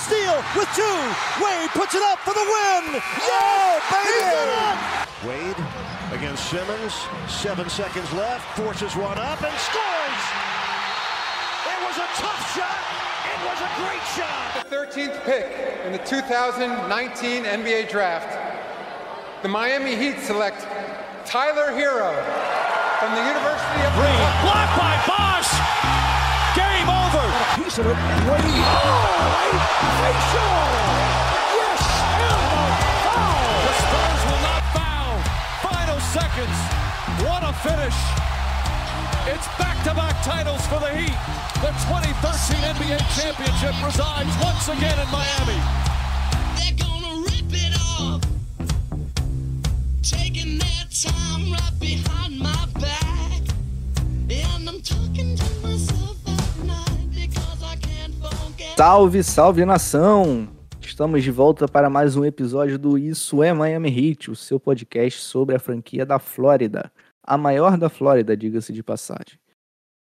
steal with two. Wade puts it up for the win. Yeah, baby! Wade against Simmons. Seven seconds left. Forces one up and scores. It was a tough shot. It was a great shot. The 13th pick in the 2019 NBA Draft. The Miami Heat select Tyler Hero from the University of Green. Blocked by Bosch. Game Piece of Oh, facial. Yes, and a foul. The Spurs will not foul. Final seconds. What a finish. It's back-to-back titles for the Heat. The 2013 NBA championship resides once again in Miami. Salve, salve nação! Estamos de volta para mais um episódio do Isso é Miami Heat, o seu podcast sobre a franquia da Flórida, a maior da Flórida, diga-se de passagem.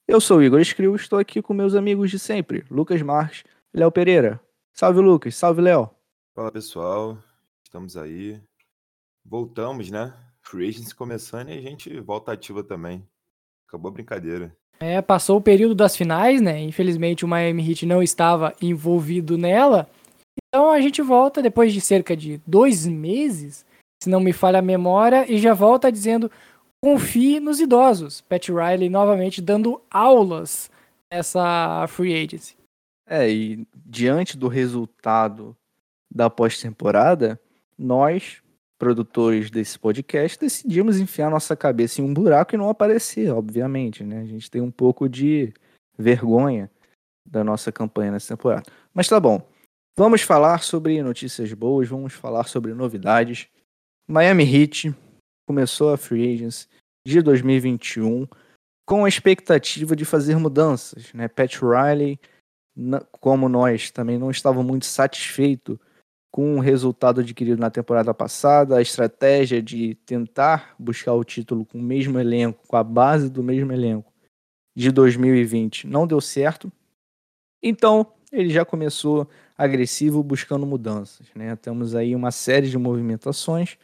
Eu sou o Igor Escriu e estou aqui com meus amigos de sempre, Lucas Marques e Léo Pereira. Salve Lucas, salve Léo. Fala pessoal, estamos aí. Voltamos, né? Free Agents começando e a gente volta ativa também. Acabou a brincadeira. É, passou o período das finais, né? Infelizmente o Miami Heat não estava envolvido nela. Então a gente volta depois de cerca de dois meses, se não me falha a memória, e já volta dizendo confie nos idosos. Pat Riley novamente dando aulas nessa free agency. É, e diante do resultado da pós-temporada, nós, produtores desse podcast, decidimos enfiar nossa cabeça em um buraco e não aparecer, obviamente, né? A gente tem um pouco de vergonha da nossa campanha nessa temporada. Mas tá bom. Vamos falar sobre notícias boas, vamos falar sobre novidades. Miami Heat começou a free agents de 2021 com a expectativa de fazer mudanças, né? Pat Riley, como nós, também não estava muito satisfeito com o resultado adquirido na temporada passada, a estratégia de tentar buscar o título com o mesmo elenco, com a base do mesmo elenco de 2020 não deu certo. Então, ele já começou agressivo buscando mudanças, né? Temos aí uma série de movimentações.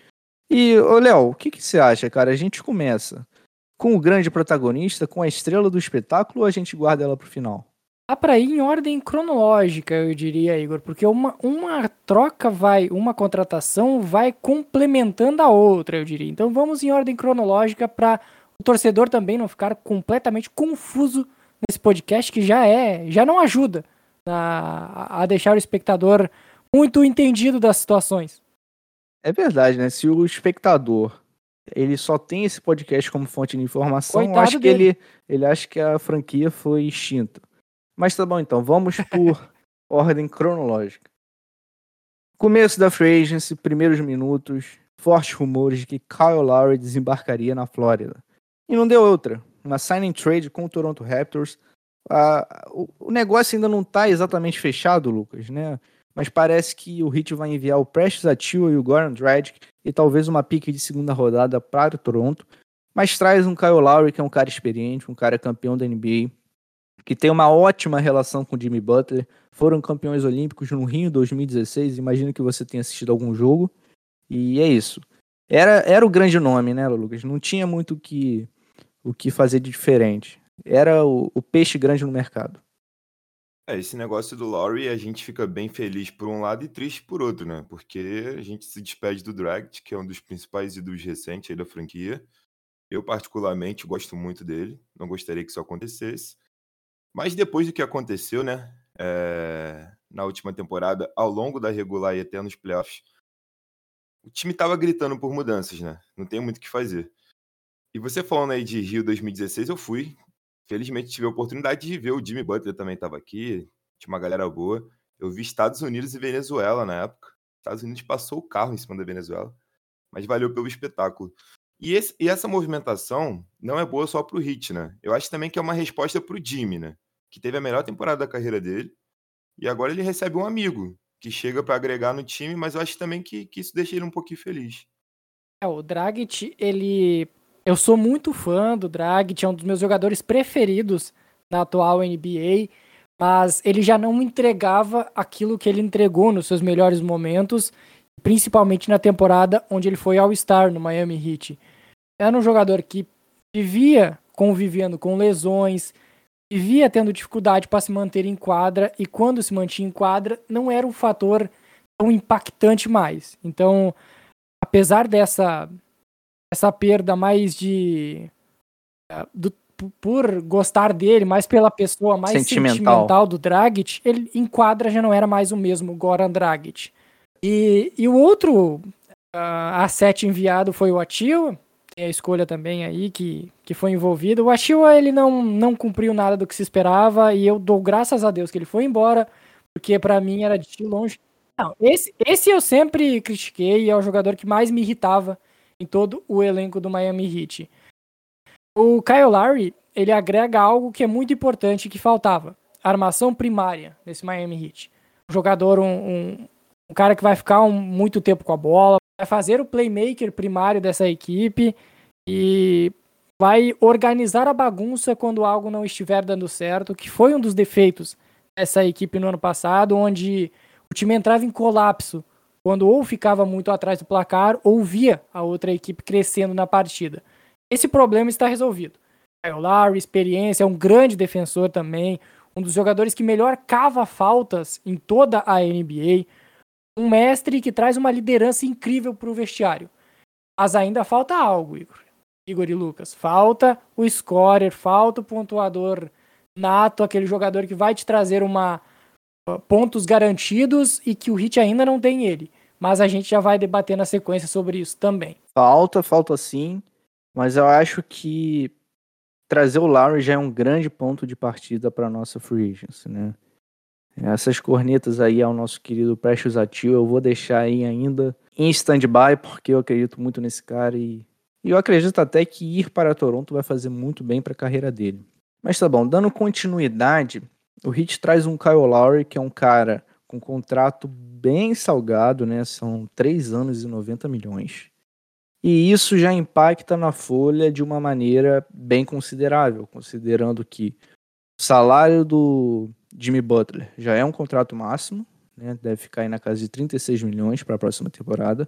E, ô Léo, o que, que você acha, cara? A gente começa com o grande protagonista, com a estrela do espetáculo, ou a gente guarda ela pro final? Dá pra ir em ordem cronológica, eu diria, Igor, porque uma, uma troca vai, uma contratação vai complementando a outra, eu diria. Então vamos em ordem cronológica para o torcedor também não ficar completamente confuso nesse podcast que já é, já não ajuda a, a deixar o espectador muito entendido das situações. É verdade, né? Se o espectador ele só tem esse podcast como fonte de informação, Coitado acho que ele, ele acha que a franquia foi extinta. Mas tá bom então, vamos por ordem cronológica. Começo da free agency, primeiros minutos, fortes rumores de que Kyle Lowry desembarcaria na Flórida. E não deu outra. Uma signing trade com o Toronto Raptors. Ah, o, o negócio ainda não tá exatamente fechado, Lucas, né? Mas parece que o Heat vai enviar o Prestes Atua e o Goran Dragic e talvez uma pique de segunda rodada para o Toronto. Mas traz um Kyle Lowry, que é um cara experiente, um cara campeão da NBA, que tem uma ótima relação com Jimmy Butler. Foram campeões olímpicos no Rio 2016. Imagino que você tenha assistido algum jogo. E é isso. Era, era o grande nome, né, Lucas? Não tinha muito o que, o que fazer de diferente. Era o, o peixe grande no mercado. É, esse negócio do Laurie, a gente fica bem feliz por um lado e triste por outro, né? Porque a gente se despede do Dragic, que é um dos principais ídolos recentes da franquia. Eu, particularmente, gosto muito dele. Não gostaria que isso acontecesse. Mas depois do que aconteceu, né? é, na última temporada, ao longo da regular e até nos playoffs, o time tava gritando por mudanças, né? Não tem muito o que fazer. E você falando aí de Rio 2016, eu fui. Felizmente tive a oportunidade de ver o Jimmy Butler também estava aqui, tinha uma galera boa. Eu vi Estados Unidos e Venezuela na época. Estados Unidos passou o carro em cima da Venezuela, mas valeu pelo espetáculo. E, esse- e essa movimentação não é boa só pro Hit, né? Eu acho também que é uma resposta pro Jimmy, né? Que teve a melhor temporada da carreira dele. E agora ele recebe um amigo que chega para agregar no time, mas eu acho também que, que isso deixa ele um pouquinho feliz. É, o Dragic, ele. Eu sou muito fã do Dragic, é um dos meus jogadores preferidos na atual NBA. mas ele já não entregava aquilo que ele entregou nos seus melhores momentos, principalmente na temporada onde ele foi All-Star no Miami Heat. Era um jogador que vivia convivendo com lesões, vivia tendo dificuldade para se manter em quadra e quando se mantinha em quadra não era um fator tão impactante mais. Então, apesar dessa essa perda mais de eh, do, por gostar dele, mais pela pessoa mais Sentimental. sentimental, do Dragic, ele em quadra já não era mais o mesmo Goran Dragic. E, e o outro uh, asset enviado foi o Atil, tem a escolha também aí que, que foi envolvido. O Achua, ele não, não cumpriu nada do que se esperava e eu dou graças a Deus que ele foi embora, porque para mim era de longe. Não, esse, esse eu sempre critiquei e é o jogador que mais me irritava em todo o elenco do Miami Heat. O Kyle Lowry, ele agrega algo que é muito importante que faltava. Armação primária nesse Miami Heat. Um jogador, um, um, um cara que vai ficar um, muito tempo com a bola, vai fazer o playmaker primário dessa equipe e vai organizar a bagunça quando algo não estiver dando certo, que foi um dos defeitos dessa equipe no ano passado, onde o time entrava em colapso quando ou ficava muito atrás do placar ou via a outra equipe crescendo na partida. Esse problema está resolvido. Kyle Lowry, experiência, é um grande defensor também, um dos jogadores que melhor cava faltas em toda a NBA, um mestre que traz uma liderança incrível para o vestiário. Mas ainda falta algo, Igor. Igor e Lucas. Falta o scorer, falta o pontuador nato, aquele jogador que vai te trazer uma pontos garantidos e que o Hit ainda não tem ele. Mas a gente já vai debater na sequência sobre isso também. Falta, falta sim. Mas eu acho que trazer o Lowry já é um grande ponto de partida para nossa free agency, né? Essas cornetas aí ao nosso querido Precious Atil, eu vou deixar aí ainda em stand-by, porque eu acredito muito nesse cara e, e eu acredito até que ir para Toronto vai fazer muito bem para a carreira dele. Mas tá bom, dando continuidade, o Heat traz um Kyle Lowry, que é um cara com contrato bem salgado, né? São 3 anos e 90 milhões. E isso já impacta na folha de uma maneira bem considerável, considerando que o salário do Jimmy Butler já é um contrato máximo, né? deve ficar aí na casa de 36 milhões para a próxima temporada.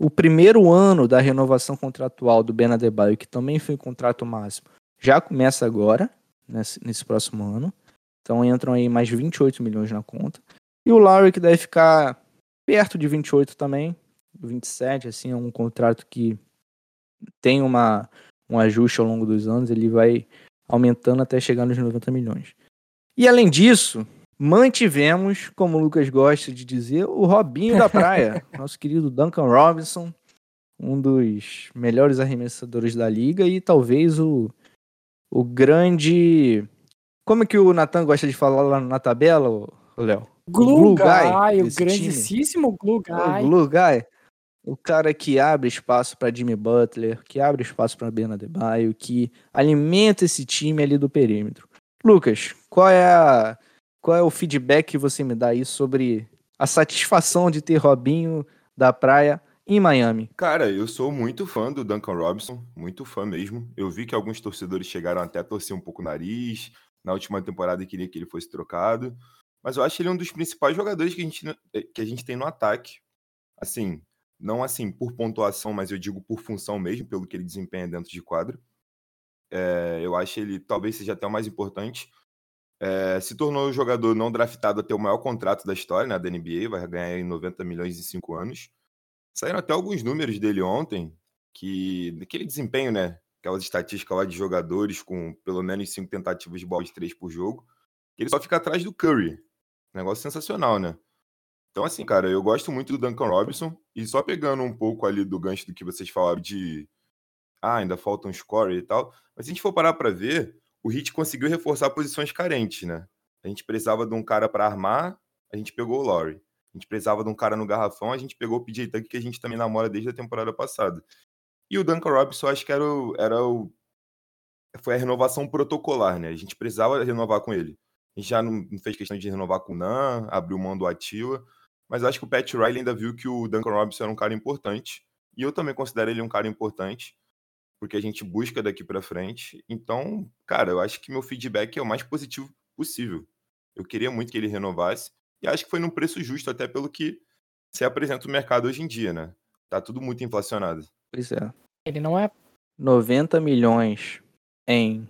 O primeiro ano da renovação contratual do Ben Adebayo, que também foi um contrato máximo, já começa agora, nesse, nesse próximo ano. Então entram aí mais 28 milhões na conta. E o Lowry que deve ficar perto de 28 também, 27, assim, é um contrato que tem uma, um ajuste ao longo dos anos, ele vai aumentando até chegar nos 90 milhões. E além disso, mantivemos, como o Lucas gosta de dizer, o Robinho da praia, nosso querido Duncan Robinson, um dos melhores arremessadores da liga e talvez o, o grande. Como é que o Nathan gosta de falar lá na tabela, Léo? Glue, Guy, o desse time. grandíssimo Glue Guy. O Glue Guy. O cara que abre espaço para Jimmy Butler, que abre espaço para Ben Adebayo, que alimenta esse time ali do perímetro. Lucas, qual é a qual é o feedback que você me dá aí sobre a satisfação de ter Robinho da praia em Miami? Cara, eu sou muito fã do Duncan Robinson, muito fã mesmo. Eu vi que alguns torcedores chegaram até a torcer um pouco o nariz na última temporada queria que ele fosse trocado. Mas eu acho ele um dos principais jogadores que a gente, que a gente tem no ataque. Assim, não assim por pontuação, mas eu digo por função mesmo, pelo que ele desempenha dentro de quadro. É, eu acho ele talvez seja até o mais importante. É, se tornou o jogador não draftado a ter o maior contrato da história né, da NBA, vai ganhar em 90 milhões em 5 anos. Saíram até alguns números dele ontem, que daquele desempenho, né? Aquelas estatísticas lá de jogadores com pelo menos 5 tentativas de bola de 3 por jogo. Ele só fica atrás do Curry. Negócio sensacional, né? Então, assim, cara, eu gosto muito do Duncan Robinson. E só pegando um pouco ali do gancho do que vocês falaram de. Ah, ainda falta um score e tal. Mas se a gente for parar pra ver, o Heat conseguiu reforçar posições carentes, né? A gente precisava de um cara para armar, a gente pegou o Laurie. A gente precisava de um cara no garrafão, a gente pegou o PJ Tucker, que a gente também namora desde a temporada passada. E o Duncan Robinson, acho que era o, era o. Foi a renovação protocolar, né? A gente precisava renovar com ele. A gente já não fez questão de renovar com o Nan, abriu mão do Atila. Mas acho que o Pat Riley ainda viu que o Duncan Robinson era um cara importante. E eu também considero ele um cara importante, porque a gente busca daqui para frente. Então, cara, eu acho que meu feedback é o mais positivo possível. Eu queria muito que ele renovasse. E acho que foi num preço justo, até pelo que se apresenta o mercado hoje em dia, né? Tá tudo muito inflacionado. Pois é. Ele não é 90 milhões em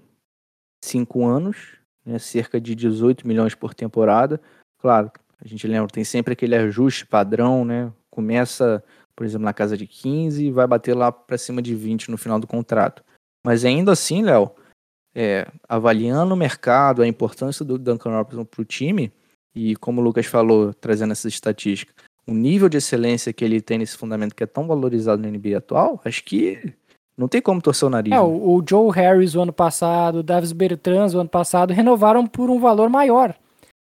5 anos, né, cerca de 18 milhões por temporada. Claro, a gente lembra, tem sempre aquele ajuste padrão, né? Começa, por exemplo, na casa de 15 e vai bater lá para cima de 20 no final do contrato. Mas ainda assim, Léo, é, avaliando o mercado, a importância do Duncan Robinson para o time, e como o Lucas falou, trazendo essa estatística, o nível de excelência que ele tem nesse fundamento que é tão valorizado na NBA atual, acho que não tem como torcer o nariz. É, né? o, Joe Harris o ano passado, o Davis Bertans o ano passado, renovaram por um valor maior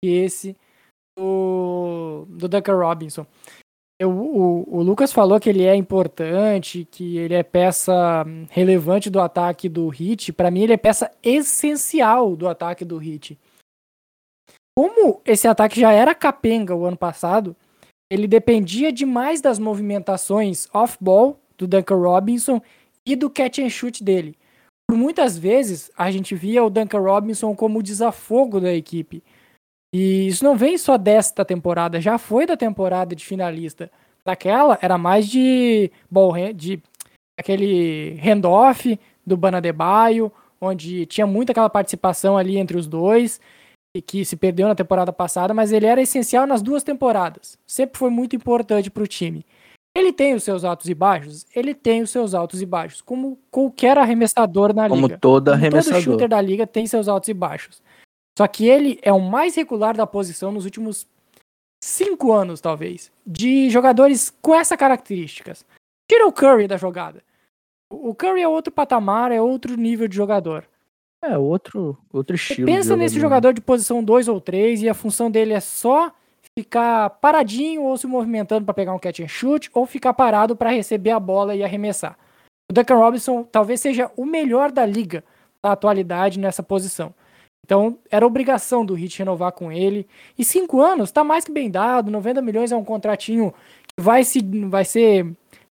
que esse do, do Duncan Robinson. Eu, o, o Lucas falou que ele é importante, que ele é peça relevante do ataque do Hit. Para mim, ele é peça essencial do ataque do Hit. Como esse ataque já era capenga o ano passado, ele dependia demais das movimentações off-ball do Duncan Robinson e do catch and shoot dele. Por muitas vezes, a gente via o Duncan Robinson como o desafogo da equipe. E isso não vem só desta temporada, já foi da temporada de finalista. Daquela era mais de ball hand- de aquele handoff do Banadebaio, onde tinha muito aquela participação ali entre os dois, e que se perdeu na temporada passada, mas ele era essencial nas duas temporadas. Sempre foi muito importante para o time. Ele tem os seus altos e baixos? Ele tem os seus altos e baixos, como qualquer arremessador na Como liga. todo Como arremessador. Todo shooter da liga tem seus altos e baixos. Só que ele é o mais regular da posição nos últimos cinco anos, talvez, de jogadores com essas características. Tira o Curry da jogada. O Curry é outro patamar, é outro nível de jogador. É outro, outro Você estilo. de pensa nesse jogador de posição 2 ou 3 e a função dele é só ficar paradinho ou se movimentando para pegar um catch and shoot ou ficar parado para receber a bola e arremessar. O Duncan Robinson talvez seja o melhor da liga da atualidade nessa posição. Então, era obrigação do Heat renovar com ele. E cinco anos tá mais que bem dado. 90 milhões é um contratinho que vai, se, vai ser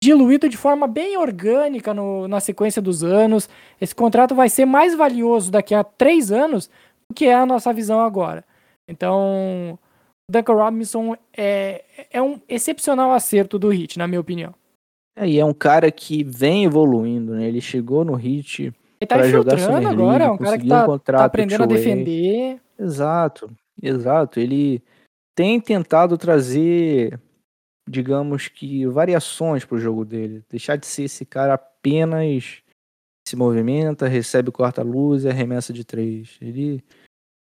diluído de forma bem orgânica no- na sequência dos anos. Esse contrato vai ser mais valioso daqui a três anos do que é a nossa visão agora. Então, o Duncan Robinson é, é um excepcional acerto do Heat, na minha opinião. É, e é um cara que vem evoluindo, né? Ele chegou no Hit Ele tá infiltrando agora, é um cara que conseguiu um tá, contrato tá aprendendo a defender. Exato, exato. Ele tem tentado trazer, digamos que, variações para o jogo dele. Deixar de ser esse cara apenas se movimenta, recebe corta-luz e arremessa de três. Ele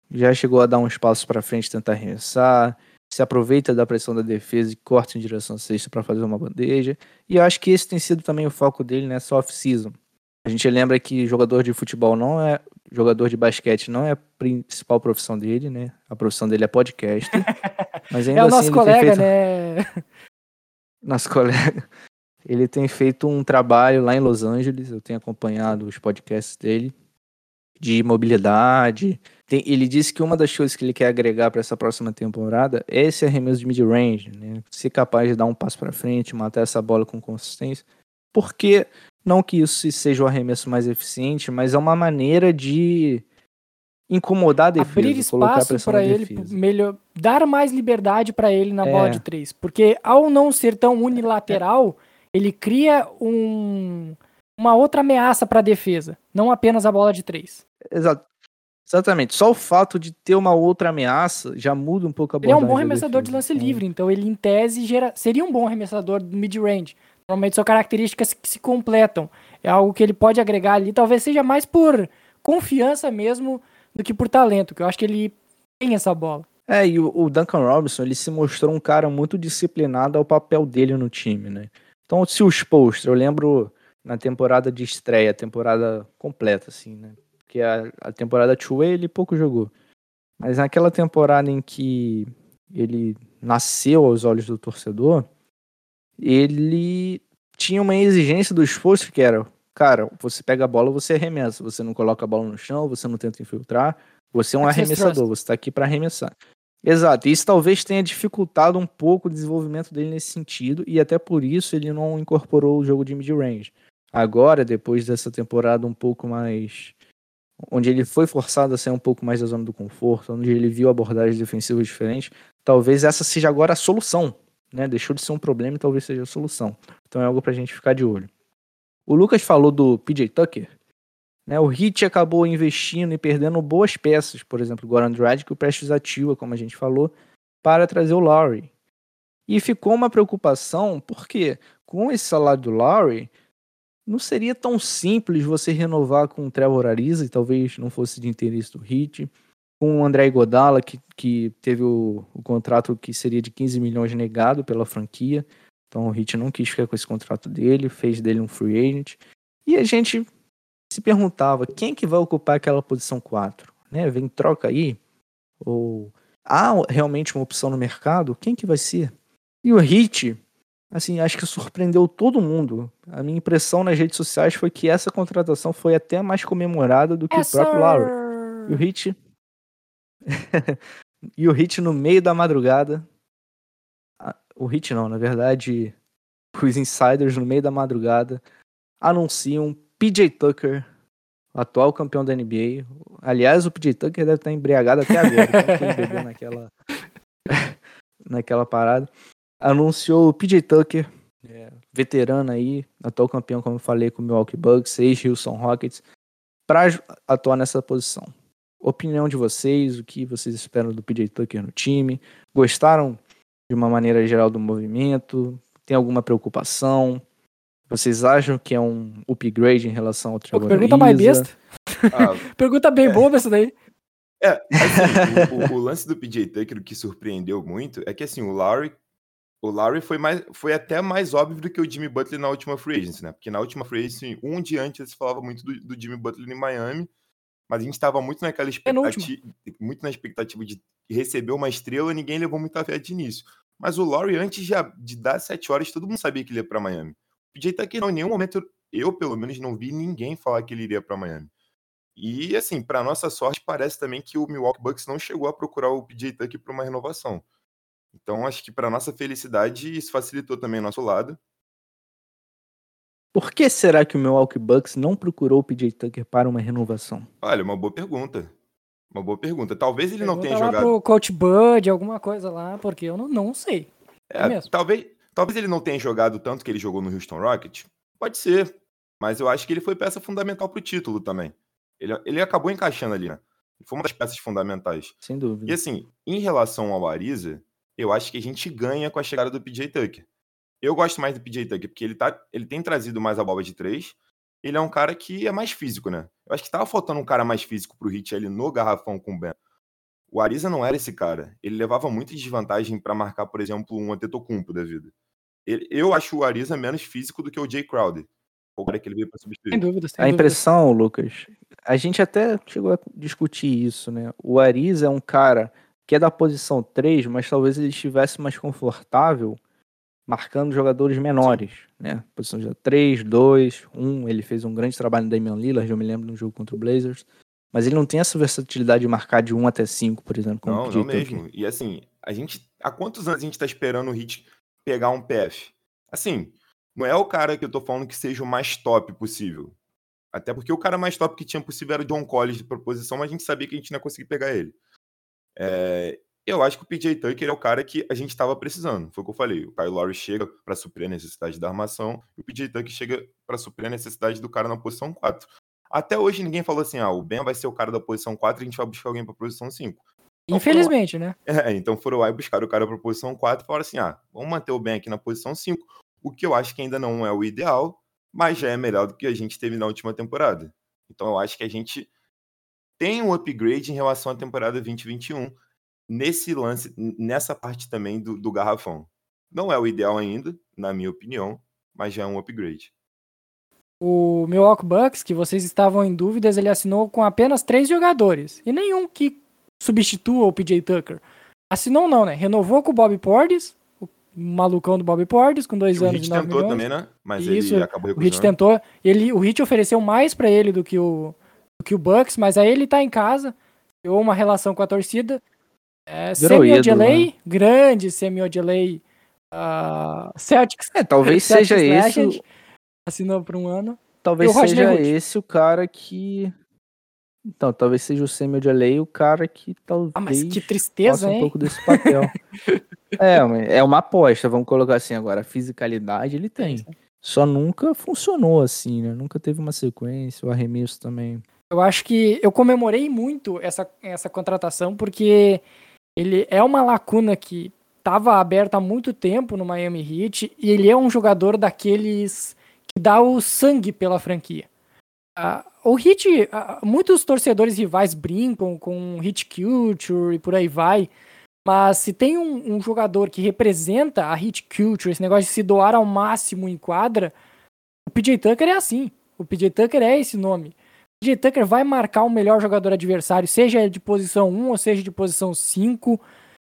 já chegou a dar uns passos para frente, tentar arremessar, se aproveita da pressão da defesa e corta em direção à cesta para fazer uma bandeja. E eu acho que esse tem sido também o foco dele nessa off-season. A gente lembra que jogador de futebol não é jogador de basquete não é a principal profissão dele, né? A profissão dele é podcast. Mas ainda É o assim nosso tem colega, feito... né? Nosso colega. Ele tem feito um trabalho lá em Los Angeles, eu tenho acompanhado os podcasts dele de mobilidade. Tem- ele disse que uma das coisas que ele quer agregar para essa próxima temporada é esse arremesso de mid-range, né? Ser capaz de dar um passo para frente, matar essa bola com consistência. Porque não que isso seja o arremesso mais eficiente, mas é uma maneira de incomodar a defesa, abrir colocar espaço pressão para ele, defesa. melhor, dar mais liberdade para ele na bola É. de três, porque ao não ser tão unilateral, ele cria um, uma outra ameaça para a defesa, não apenas a bola de três. Exa- Exatamente. Só o fato de ter uma outra ameaça já muda um pouco a Ele é um bom arremessador de lance livre, então ele em tese gera, seria um bom arremessador do mid-range. Normalmente são características que se completam. É algo que ele pode agregar ali, talvez seja mais por confiança mesmo do que por talento, que eu acho que ele tem essa bola. É, e o, Duncan Robinson, ele se mostrou um cara muito disciplinado ao papel dele no time, né? Então, se os posts, eu lembro na temporada de estreia, temporada completa, assim, né? Porque a, a temporada two ele pouco jogou. Mas naquela temporada em que ele nasceu aos olhos do torcedor, ele tinha uma exigência do esforço que era, cara, você pega a bola, você arremessa, você não coloca a bola no chão, você não tenta infiltrar, você é um arremessador, você tá aqui para arremessar. Exato, e isso talvez tenha dificultado um pouco o desenvolvimento dele nesse sentido, e até por isso ele não incorporou o jogo de mid-range. Agora, depois dessa temporada um pouco mais onde ele foi forçado a sair um pouco mais da zona do conforto, onde ele viu abordagens defensivas diferentes, talvez essa seja agora a solução, né? Deixou de ser um problema e talvez seja a solução. Então é algo pra gente ficar de olho. O Lucas falou do PJ Tucker, né? O Heat acabou investindo e perdendo boas peças, por exemplo, o Goran Dragic, o Prestes Atua, como a gente falou, para trazer o Lowry. E ficou uma preocupação, porque com esse salário do Lowry, não seria tão simples você renovar com o Trevor Ariza, e talvez não fosse de interesse do Heat, com o André Godala, que, que teve o, o contrato que seria de 15 milhões negado pela franquia, então o Heat não quis ficar com esse contrato dele, fez dele um free agent, e a gente se perguntava quem que vai ocupar aquela posição 4, né? Vem troca aí? Ou há realmente uma opção no mercado? Quem que vai ser? E o Hit, assim, acho que surpreendeu todo mundo. A minha impressão nas redes sociais foi que essa contratação foi até mais comemorada do que É, o próprio Lowry. E o Hit e o Hit no meio da madrugada. O Hit não, na verdade, os insiders no meio da madrugada anunciam PJ Tucker, atual campeão da NBA. Aliás, o PJ Tucker deve estar embriagado até agora, bebeu naquela naquela parada. Anunciou o PJ Tucker, é, veterano aí, atual campeão, como eu falei, com o Milwaukee Bucks, ex-Houston Rockets, para atuar nessa posição. Opinião de vocês, o que vocês esperam do PJ Tucker no time? Gostaram de uma maneira geral do movimento? Tem alguma preocupação? Vocês acham que é um upgrade em relação ao Trevor pergunta mais besta. Ah, Pergunta bem boba essa daí. É, assim, o, o- o lance do PJ Tucker o que surpreendeu muito é que assim, o Lowry, o Lowry foi, mais, foi até mais óbvio do que o Jimmy Butler na última free agency, né? Porque na última free agency, um dia antes se falava muito do, do Jimmy Butler em Miami, mas a gente estava muito naquela Penúltima. expectativa, muito na expectativa de receber uma estrela, ninguém levou muita fé de início. Mas o Lowry, antes de, de dar sete horas, todo mundo sabia que ele ia para Miami. O PJ Tucker, não, em nenhum momento, eu pelo menos não vi ninguém falar que ele iria para Miami. E assim, para nossa sorte, parece também que o Milwaukee Bucks não chegou a procurar o PJ Tucker para uma renovação. Então, acho que para nossa felicidade, isso facilitou também o nosso lado. Por que será que o Milwaukee Bucks não procurou o PJ Tucker para uma renovação? Olha, uma boa pergunta. Uma boa pergunta. Talvez ele não Pergunta tenha lá jogado. pro Coach Bud, alguma coisa lá, porque eu não, não sei. É, mesmo. talvez, talvez ele não tenha jogado tanto que ele jogou no Houston Rockets. Pode ser. Mas eu acho que ele foi peça fundamental pro título também. Ele, ele acabou encaixando ali, né? Foi uma das peças fundamentais. Sem E dúvida. assim, em relação ao Ariza, eu acho que a gente ganha com a chegada do PJ Tucker. Eu gosto mais do PJ Tucker, porque ele, tá, ele tem trazido mais a bola de três. Ele é um cara que é mais físico, né? Eu acho que tava faltando um cara mais físico pro Hit ali no garrafão com o Ben. O Ariza não era esse cara. Ele levava muita desvantagem para marcar, por exemplo, um Antetokounmpo da vida. Ele- eu acho o Ariza menos físico do que o Jay Crowder. O cara que ele veio para substituir. Sem dúvida, sem A dúvida. impressão, Lucas, a gente até chegou a discutir isso, né? O Ariza é um cara que é da posição 3, mas talvez ele estivesse mais confortável marcando jogadores menores, né? Posição de 3, 2, 1. Ele fez um grande trabalho no Damian Lillard, eu me lembro no jogo contra o Blazers. Mas ele não tem essa versatilidade de marcar de 1 até 5, por exemplo, como o Não, não mesmo. E assim, a gente. Há quantos anos a gente tá esperando o Hit pegar um PF? Assim, não é o cara que eu tô falando que seja o mais top possível. Até porque o cara mais top que tinha possível era o John Collins de proposição, mas a gente sabia que a gente não ia conseguir pegar ele. É, eu acho que o PJ Tucker é o cara que a gente estava precisando. Foi o que eu falei. O Kyle Lowry chega para suprir a necessidade da armação, e o PJ Tucker chega para suprir a necessidade do cara na posição 4. Até hoje ninguém falou assim: ah, o Ben vai ser o cara da posição 4 e a gente vai buscar alguém para posição 5. Infelizmente, né? É, então foram lá e buscaram o cara para posição 4 e falaram assim: ah, vamos manter o Ben aqui na posição 5, o que eu acho que ainda não é o ideal, mas já é melhor do que a gente teve na última temporada. Então eu acho que a gente tem um upgrade em relação à temporada 2021 nesse lance, nessa parte também do, do garrafão. Não é o ideal ainda, na minha opinião, mas já é um upgrade. O Milwaukee Bucks, que vocês estavam em dúvidas, ele assinou com apenas três jogadores. E nenhum que substitua o PJ Tucker. Assinou não, né? Renovou com o Bob Portis, o malucão do Bob Portis, com dois o anos Hit e nove tentou milhões. também, né? Mas Isso, ele acabou O Hit recusando. tentou. Ele, o Hit ofereceu mais pra ele do que o, do que o Bucks, mas aí ele tá em casa, criou uma relação com a torcida. É, Virou Semi ídolo, Ojeley, né? grande Semi Ojeley, ah, Celtics. É, talvez Celtics seja esse, Legend, Assinou por um ano. talvez seja Hood? esse o cara que Então, talvez seja o Samuel Jalei o cara que talvez Ah, mas que tristeza, faça um hein? pouco desse papel. é, é uma aposta, vamos colocar assim agora. A fisicalidade ele tem. Só nunca funcionou assim, né? Nunca teve uma sequência, o arremesso também. Eu acho que eu comemorei muito essa, essa contratação porque ele é uma lacuna que estava aberta há muito tempo no Miami Heat e ele é um jogador daqueles que dá o sangue pela franquia. Ah, o Heat, ah, muitos torcedores rivais brincam com Heat Culture e por aí vai, mas se tem um, um jogador que representa a Heat Culture, esse negócio de se doar ao máximo em quadra, o PJ Tucker é assim. O PJ Tucker é esse nome. PJ Tucker vai marcar o melhor jogador adversário, seja de posição 1 ou seja de posição 5.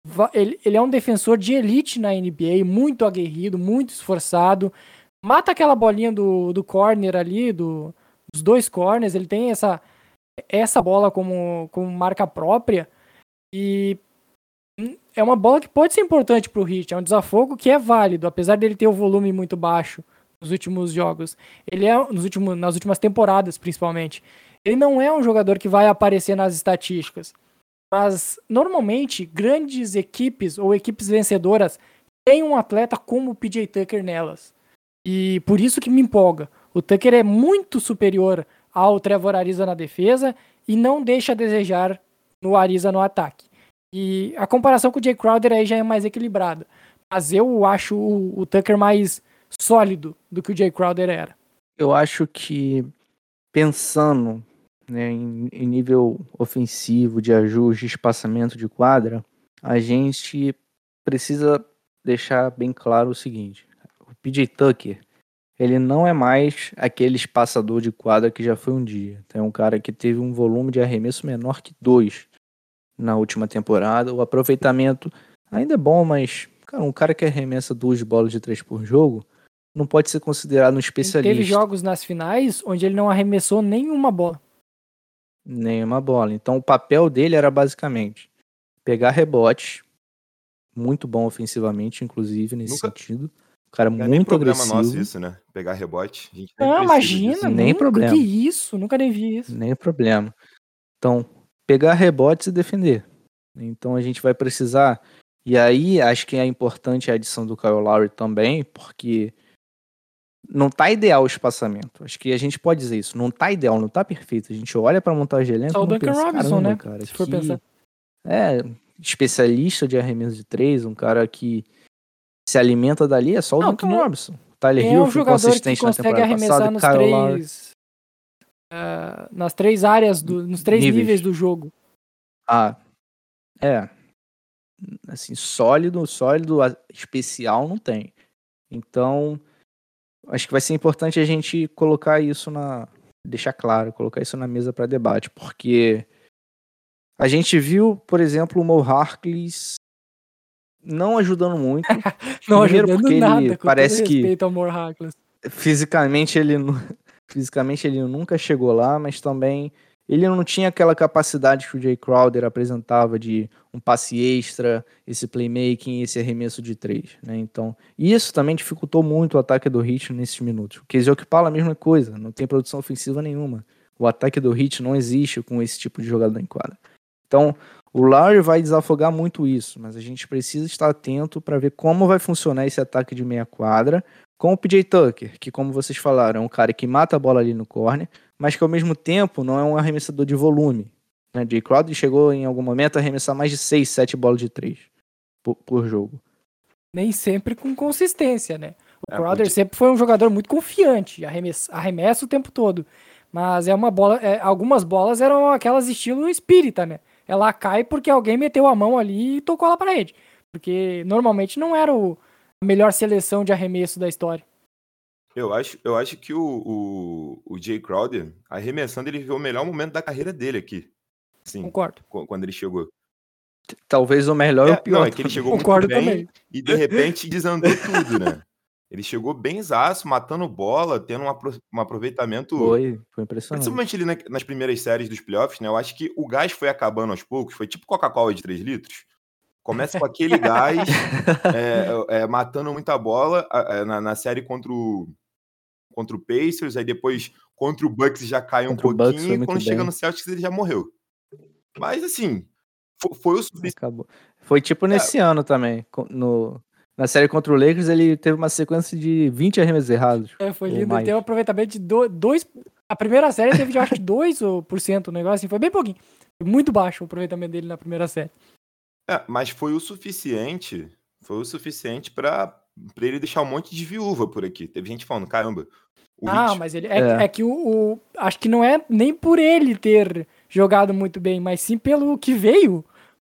Va- Ele, ele é um defensor de elite na NBA, muito aguerrido, muito esforçado. Mata aquela bolinha do, do corner ali, do, dos dois corners. Ele tem essa, essa bola como, como marca própria. E é uma bola que pode ser importante para o Heat. É um desafogo que é válido, apesar dele ter o volume muito baixo nos últimos jogos. Ele é nos últimos, nas últimas temporadas, principalmente. Ele não é um jogador que vai aparecer nas estatísticas. Mas normalmente grandes equipes ou equipes vencedoras têm um atleta como o PJ Tucker nelas. E por isso que me empolga. O Tucker é muito superior ao Trevor Ariza na defesa e não deixa a desejar no Ariza no ataque. E a comparação com o Jay Crowder aí já é mais equilibrada. Mas eu acho o, o Tucker mais sólido do que o Jay Crowder era. Eu acho que pensando né, em, em nível ofensivo, de ajuste, espaçamento de quadra, a gente precisa deixar bem claro o seguinte: o PJ Tucker ele não é mais aquele espaçador de quadra que já foi um dia. Tem um cara que teve um volume de arremesso menor que dois na última temporada. O aproveitamento ainda é bom, mas cara, um cara que arremessa duas bolas de três por jogo não pode ser considerado um Ele especialista. teve jogos nas finais onde ele não arremessou nenhuma bola. Nenhuma bola. Então o papel dele era basicamente pegar rebote, muito bom ofensivamente, inclusive, nesse Nunca- sentido. Um cara é nem muito problema agressivo. nosso isso, né? Pegar rebote. A gente nem Não, precisa imagina, disso. Nem nunca, problema. que isso, nunca nem vi isso. Nem problema. Então, pegar rebotes e defender. Então a gente vai precisar. E aí, acho que é importante a adição do Kyle Lowry também, porque não tá ideal o espaçamento. Acho que a gente pode dizer isso. Não tá ideal, não tá perfeito. A gente olha pra montagem de elenco Só o Duncan pensa, Robinson, "Caramba, né? Cara, Se for que- pensar. É, especialista de arremesso de três, um cara que se alimenta dali, é só o Não, Duncan não- Robinson. Tyler é Hill um foi jogador que consistente na consegue temporada arremessar passada, nos três. ah, nas três áreas, do, nos três Níveis. níveis do jogo. Ah, é. Assim, sólido, sólido, especial não tem. Então, acho que vai ser importante a gente colocar isso na. Deixar claro, colocar isso na mesa para debate, porque a gente viu, por exemplo, o Mo Harkless não ajudando muito. Não Primeiro ajudando porque ele nada, com parece que- fisicamente ele fisicamente ele nunca chegou lá, mas também ele não tinha aquela capacidade que o Jay Crowder apresentava de um passe extra, esse playmaking, esse arremesso de três, né? Então, isso também dificultou muito o ataque do Heat nesses minutos. O Casey Okpala a mesma coisa, não tem produção ofensiva nenhuma. O ataque do Heat não existe com esse tipo de jogador em quadra. Então, o Lowry vai desafogar muito isso, mas a gente precisa estar atento para ver como vai funcionar esse ataque de meia quadra com o PJ Tucker, que como vocês falaram, é um cara que mata a bola ali no corner, mas que ao mesmo tempo não é um arremessador de volume. Né? Jay Crowder chegou em algum momento a arremessar mais de 6, 7 bolas de 3 por, por jogo. Nem sempre com consistência, né? O É, Crowder pode- sempre foi um jogador muito confiante, arremessa, arremessa o tempo todo. Mas é uma bola. é, algumas bolas eram aquelas estilo espírita, né? Ela cai porque alguém meteu a mão ali e tocou ela pra rede. Porque normalmente não era o, a melhor seleção de arremesso da história. Eu acho, eu acho que o, o, o Jay Crowder, arremessando, ele viveu o melhor momento da carreira dele aqui. Sim, Concordo. quando ele chegou. Talvez o melhor ou É, o pior. não, é que ele chegou Concordo muito bem também. e de repente desandou tudo, né? Ele chegou bem zaço, matando bola, tendo um, apro- um aproveitamento. Foi, foi impressionante. Principalmente ali na- nas primeiras séries dos playoffs, né? Eu acho que o gás foi acabando aos poucos, foi tipo Coca-Cola de 3 litros. Começa com aquele gás, é, é, matando muita bola é, na, na série contra o, contra o Pacers, aí depois contra o Bucks já cai um Contra o Bucks pouquinho, e quando chega bem. no Celtics ele já morreu. Mas assim, fo- foi o suficiente. Acabou. Foi tipo nesse ano também. No, na série contra o Lakers, ele teve uma sequência de 20 arremessos errados. É, foi lindo. Ele teve um aproveitamento de 2. A primeira série teve, eu acho, que 2%, o negócio assim, foi bem pouquinho. Foi muito baixo o aproveitamento dele na primeira série. É, mas foi o suficiente, foi o suficiente pra pra ele deixar um monte de viúva por aqui. Teve gente falando, caramba, o ah, Heat- mas ele. É, É. é que o, o- Acho que não é nem por ele ter jogado muito bem, mas sim pelo que veio.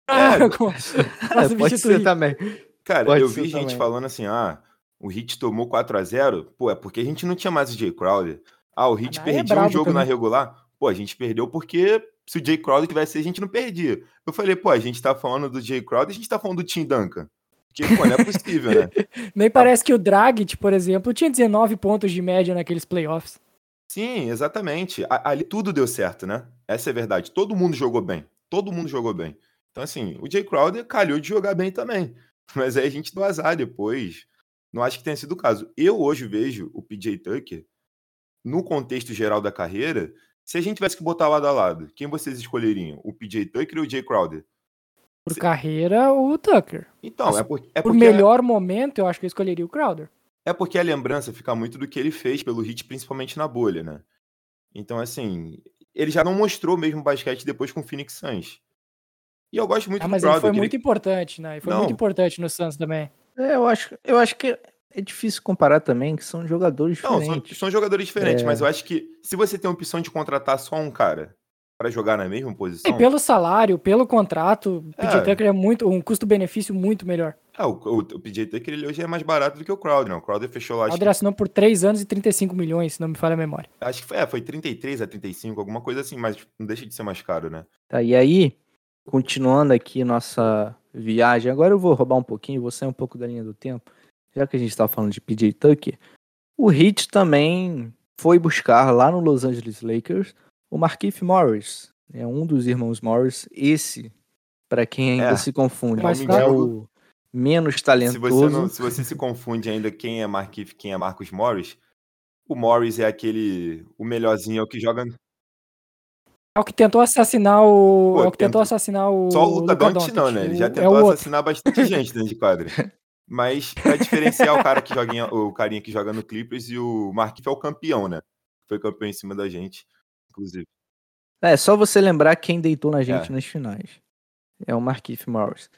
É, É, pode ser substituir. também. Cara, Pode eu vi gente também. falando assim, ah, o Heat tomou 4 a 0 Pô, é porque a gente não tinha mais o Jay Crowder. Ah, o Heat Ah, é perdia um jogo na também. regular. Pô, a gente perdeu porque se o Jay Crowder tivesse, a gente não perdia. Eu falei, pô, a gente tá falando do Jay Crowder, a gente tá falando do Tim Duncan. Porque, pô, não é possível, né? Nem parece que o Dragic, por exemplo, tinha 19 pontos de média naqueles playoffs. Sim, exatamente. Ali tudo deu certo, né? Essa é a verdade. Todo mundo jogou bem. Todo mundo jogou bem. Então, assim, o Jay Crowder calhou de jogar bem também. Mas aí a gente deu azar depois. Não acho que tenha sido o caso. Eu hoje vejo o PJ Tucker, no contexto geral da carreira, se a gente tivesse que botar lado a lado, quem vocês escolheriam? O PJ Tucker ou o Jay Crowder? Por Se- carreira, o Tucker. Então, é, por, é Por melhor momento, eu acho que eu escolheria o Crowder. é porque a lembrança fica muito do que ele fez pelo Heat, principalmente na bolha, né? Então, assim, ele já não mostrou mesmo basquete depois com o Phoenix Suns. E eu gosto muito Ah, do mas ele Crowder. foi muito importante, né? Ele foi Não. muito importante no Suns também. É, eu acho, eu acho que é difícil comparar também, que são jogadores Não, são, diferentes. são jogadores diferentes, É. mas eu acho que se você tem a opção de contratar só um cara pra jogar na mesma E posição, pelo salário, pelo contrato, o PJ É. Tucker é muito, um custo-benefício muito melhor. é, o, o, o PJ Tucker ele hoje é mais barato do que o Crowder, né? O Crowder fechou lá, O acho que, Crowder assinou por 3 anos e 35 milhões, se não me falha a memória. acho que foi, é, foi 33 a 35, alguma coisa assim, mas não deixa de ser mais caro, né? Tá, e aí, continuando aqui nossa viagem, agora eu vou roubar um pouquinho, vou sair um pouco da linha do tempo, já que a gente tá falando de PJ Tucker. O Heat também foi buscar lá no Los Angeles Lakers o Markieff Morris, é um dos irmãos Morris, esse, pra quem ainda É, se confunde, Mas é o menos Se talentoso. você, não, se você se confunde ainda quem é Markieff e quem é Marcos Morris, o Morris é aquele, o melhorzinho, é o que joga É o que tentou assassinar o. Pô, é o que tentou tentou- assassinar o. Só o Luka Luka Doncic não, né? Ele já tentou é assassinar bastante gente dentro de quadra. Mas pra diferenciar o cara que joga em- o carinha que joga no Clippers e o Marquinhos é o campeão, né? Foi campeão em cima da gente, inclusive. É, só você lembrar quem deitou na gente É. nas finais. É o Markieff Morris.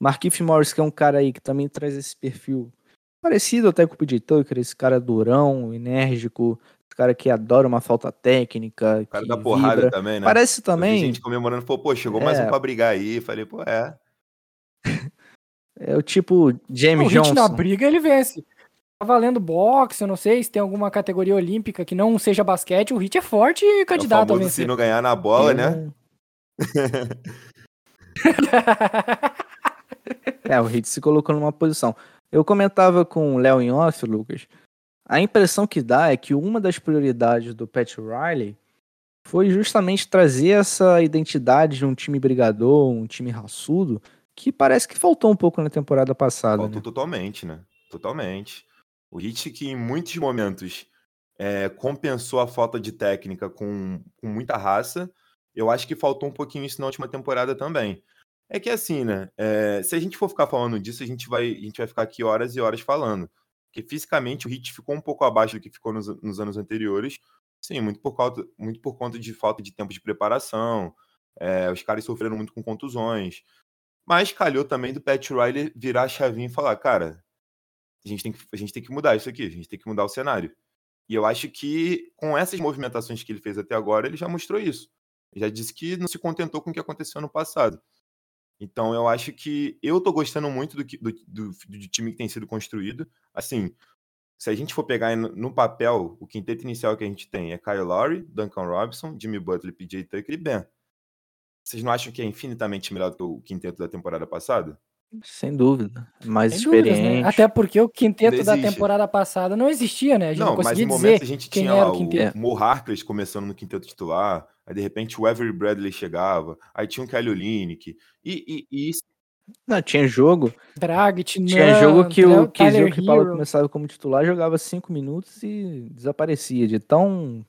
Markieff Morris, que é um cara aí que também traz esse perfil parecido até com o PJ Tucker, esse cara durão, enérgico, esse cara que adora uma falta técnica, O cara que da porrada vibra. também, né? Parece também, gente comemorando, falou, pô, chegou mais É. um pra brigar aí. Falei, pô, é. é o tipo O James Hit na Johnson. briga ele vence. Tá valendo boxe, eu não sei se tem alguma categoria olímpica que não seja basquete, o Hit é forte e É o candidato a famoso vencer. se não ganhar na bola, Eu né? É, o Hit se colocou numa posição. Eu comentava com o Léo em off, Lucas. A impressão que dá é que uma das prioridades do Pat Riley foi justamente trazer essa identidade de um time brigador, um time raçudo, que parece que faltou um pouco na temporada passada. Faltou Né? totalmente, né? Totalmente. O Hit que em muitos momentos é, compensou a falta de técnica com, com muita raça. Eu acho que faltou um pouquinho isso na última temporada também. É que assim, né? é, se a gente for ficar falando disso, a gente vai, a gente vai ficar aqui horas e horas falando. Porque fisicamente o Hit ficou um pouco abaixo do que ficou nos, nos anos anteriores. Sim, muito por, conta, muito por conta de falta de tempo de preparação. é, os caras sofreram muito com contusões. Mas calhou também do Pat Riley virar a chavinha e falar, cara, a gente, tem que, a gente tem que mudar isso aqui, a gente tem que mudar o cenário. E eu acho que com essas movimentações que ele fez até agora, ele já mostrou isso. Já disse que não se contentou com o que aconteceu no passado. Então eu acho que eu tô gostando muito do, que- do, do, do time que tem sido construído. Assim, se a gente for pegar no, no papel, o quinteto inicial que a gente tem é Kyle Lowry, Duncan Robinson, Jimmy Butler, PJ Tucker e Ben. Vocês não acham que é infinitamente melhor do que o quinteto da temporada passada? Sem dúvida. Mais Sem dúvidas, né? experiente. Até porque o quinteto da temporada passada não existia, né? A gente não, Não, mas conseguia em dizer momentos a gente tinha era lá o o quinteto. Mo Harkless começando no quinteto titular, aí de repente o Avery Bradley chegava, aí tinha o Kelly Olynyk, e, e, e isso Não, tinha jogo. Dragic, Tinha jogo que o que Tyler jogo que o Paulo começava como titular, jogava cinco minutos e desaparecia de tão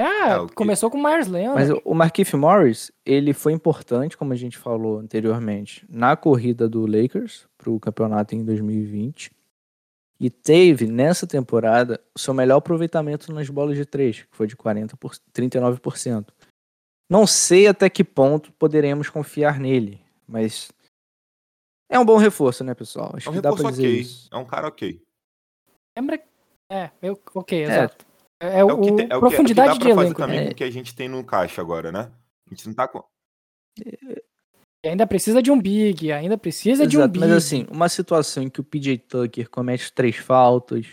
É, É, o que- começou com o Myers Leonard. Mas o- Markif Morris, ele foi importante, como a gente falou anteriormente, na corrida do Lakers para o campeonato em 2020. E teve, nessa temporada, o seu melhor aproveitamento nas bolas de três, que foi de 40 por, 39%. Não sei até que ponto poderemos confiar nele, mas é um bom reforço, né, pessoal? Acho É um que dá pra dizer ok. isso. É um cara ok. Lembra? É, eu, ok, exato. É, É o, o que, tem- é o que- é o que profundidade dá de pra fazer elenco. também né? com o que a gente tem no caixa agora, né? A gente não tá com. E Ainda precisa de um big, ainda precisa de um Exato, big. mas assim, uma situação em que o PJ Tucker comete três faltas,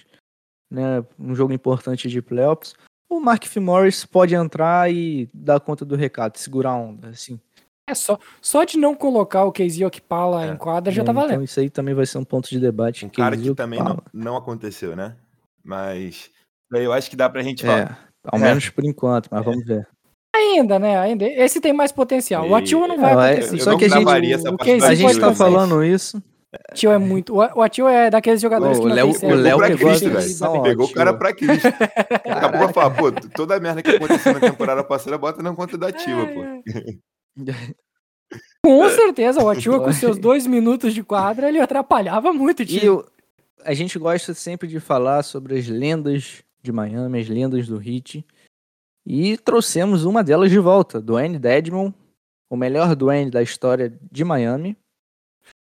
né, um jogo importante de playoffs, o Mark F. Morris pode entrar e dar conta do recado, segurar a onda, assim. É só, só de não colocar o Casey Okpala É. em quadra já né, tá Então valendo. isso aí também vai ser um ponto de debate. Um cara que também não, não aconteceu, né? Mas. Daí eu acho que dá pra gente É, falar. ao É. menos por enquanto, mas vamos ver. Ainda, né? Ainda. Esse tem mais potencial. O E- não vai Não, é- acontecer. Eu só não que a gente- o da A gente tá falando isso, O Atua é muito. O o Atua é daqueles jogadores Ô, que o não Léo- o. Léo pra que Cristo, velho. Pegou o tio. cara pra Cristo. Daqui a falo, pô, toda a merda que aconteceu na temporada passada bota na conta da Ativa, pô. Com certeza, o Atua com seus dois minutos de quadra, ele atrapalhava muito o time. E eu- a gente gosta sempre de falar sobre as lendas de Miami, as lendas do Heat. E trouxemos uma delas de volta, Dwayne Dedmon, o melhor Dwayne da história de Miami.